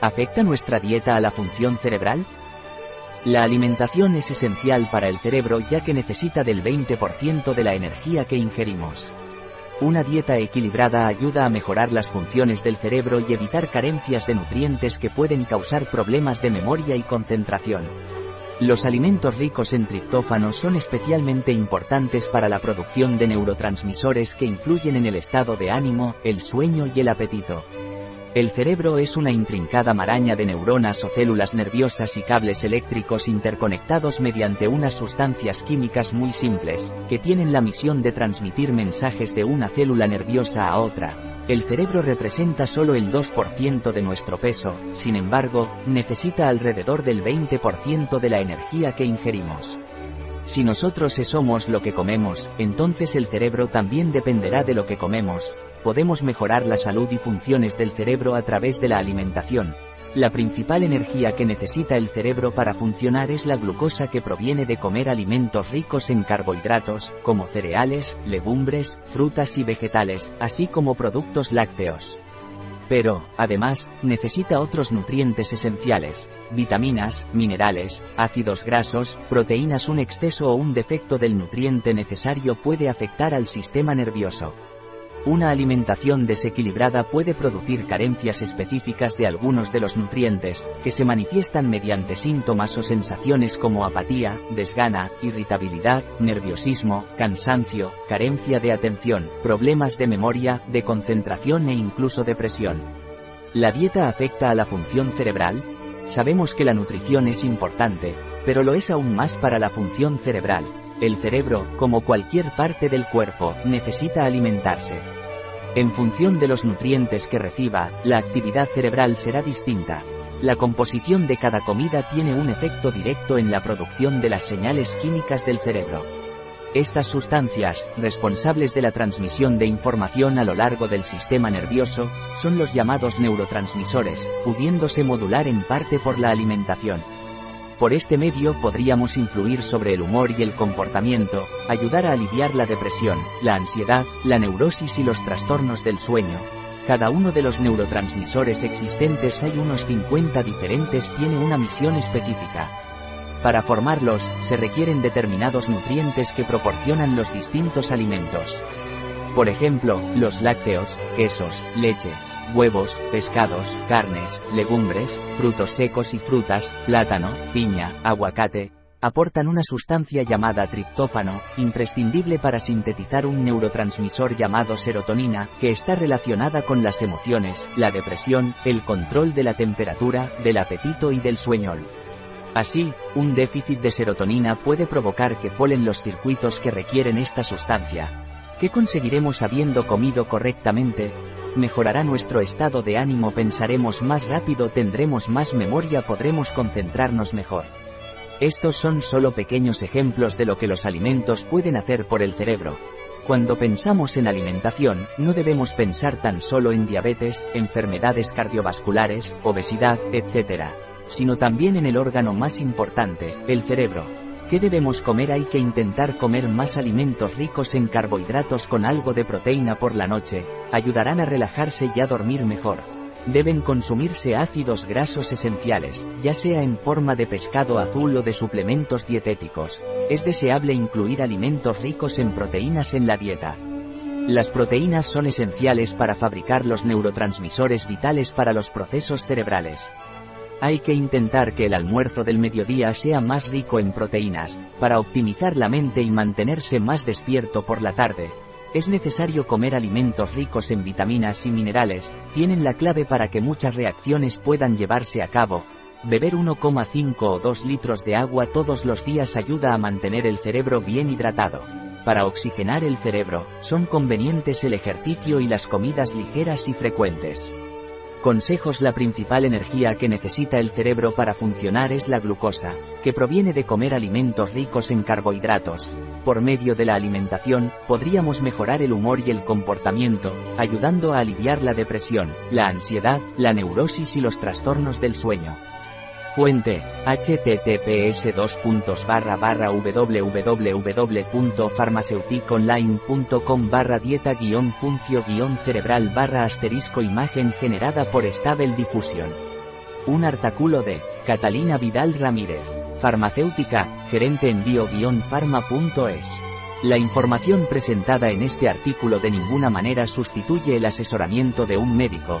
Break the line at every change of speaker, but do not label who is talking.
¿Afecta nuestra dieta a la función cerebral? La alimentación es esencial para el cerebro ya que necesita del 20% de la energía que ingerimos. Una dieta equilibrada ayuda a mejorar las funciones del cerebro y evitar carencias de nutrientes que pueden causar problemas de memoria y concentración. Los alimentos ricos en triptófano son especialmente importantes para la producción de neurotransmisores que influyen en el estado de ánimo, el sueño y el apetito. El cerebro es una intrincada maraña de neuronas o células nerviosas y cables eléctricos interconectados mediante unas sustancias químicas muy simples, que tienen la misión de transmitir mensajes de una célula nerviosa a otra. El cerebro representa solo el 2% de nuestro peso, sin embargo, necesita alrededor del 20% de la energía que ingerimos. Si nosotros somos lo que comemos, entonces el cerebro también dependerá de lo que comemos, podemos mejorar la salud y funciones del cerebro a través de la alimentación. La principal energía que necesita el cerebro para funcionar es la glucosa que proviene de comer alimentos ricos en carbohidratos, como cereales, legumbres, frutas y vegetales, así como productos lácteos. Pero, además, necesita otros nutrientes esenciales, vitaminas, minerales, ácidos grasos, proteínas. Un exceso o un defecto del nutriente necesario puede afectar al sistema nervioso. Una alimentación desequilibrada puede producir carencias específicas de algunos de los nutrientes, que se manifiestan mediante síntomas o sensaciones como apatía, desgana, irritabilidad, nerviosismo, cansancio, carencia de atención, problemas de memoria, de concentración e incluso depresión. ¿La dieta afecta a la función cerebral? Sabemos que la nutrición es importante, pero lo es aún más para la función cerebral. El cerebro, como cualquier parte del cuerpo, necesita alimentarse. En función de los nutrientes que reciba, la actividad cerebral será distinta. La composición de cada comida tiene un efecto directo en la producción de las señales químicas del cerebro. Estas sustancias, responsables de la transmisión de información a lo largo del sistema nervioso, son los llamados neurotransmisores, pudiéndose modular en parte por la alimentación. Por este medio podríamos influir sobre el humor y el comportamiento, ayudar a aliviar la depresión, la ansiedad, la neurosis y los trastornos del sueño. Cada uno de los neurotransmisores existentes hay unos 50 diferentes tiene una misión específica. Para formarlos, se requieren determinados nutrientes que proporcionan los distintos alimentos. Por ejemplo, los lácteos, quesos, leche, huevos, pescados, carnes, legumbres, frutos secos y frutas, plátano, piña, aguacate, aportan una sustancia llamada triptófano, imprescindible para sintetizar un neurotransmisor llamado serotonina, que está relacionada con las emociones, la depresión, el control de la temperatura, del apetito y del sueño. Así, un déficit de serotonina puede provocar que folen los circuitos que requieren esta sustancia. ¿Qué conseguiremos habiendo comido correctamente? Mejorará nuestro estado de ánimo, pensaremos más rápido, tendremos más memoria, podremos concentrarnos mejor. Estos son solo pequeños ejemplos de lo que los alimentos pueden hacer por el cerebro. Cuando pensamos en alimentación, no debemos pensar tan solo en diabetes, enfermedades cardiovasculares, obesidad, etc., sino también en el órgano más importante, el cerebro. ¿Qué debemos comer? Hay que intentar comer más alimentos ricos en carbohidratos con algo de proteína por la noche, ayudarán a relajarse y a dormir mejor. Deben consumirse ácidos grasos esenciales, ya sea en forma de pescado azul o de suplementos dietéticos. Es deseable incluir alimentos ricos en proteínas en la dieta. Las proteínas son esenciales para fabricar los neurotransmisores vitales para los procesos cerebrales. Hay que intentar que el almuerzo del mediodía sea más rico en proteínas, para optimizar la mente y mantenerse más despierto por la tarde. Es necesario comer alimentos ricos en vitaminas y minerales, tienen la clave para que muchas reacciones puedan llevarse a cabo. Beber 1,5 o 2 litros de agua todos los días ayuda a mantener el cerebro bien hidratado. Para oxigenar el cerebro, son convenientes el ejercicio y las comidas ligeras y frecuentes. Consejos La principal energía que necesita el cerebro para funcionar es la glucosa, que proviene de comer alimentos ricos en carbohidratos. Por medio de la alimentación, podríamos mejorar el humor y el comportamiento, ayudando a aliviar la depresión, la ansiedad, la neurosis y los trastornos del sueño. Fuente, https www.farmaceuticonline.com barra dieta guion funcio guion cerebral barra asterisco imagen generada por Stable Diffusion. Un artículo de Catalina Vidal Ramírez, farmacéutica, gerente en bio-pharma.es. La información presentada en este artículo de ninguna manera sustituye el asesoramiento de un médico.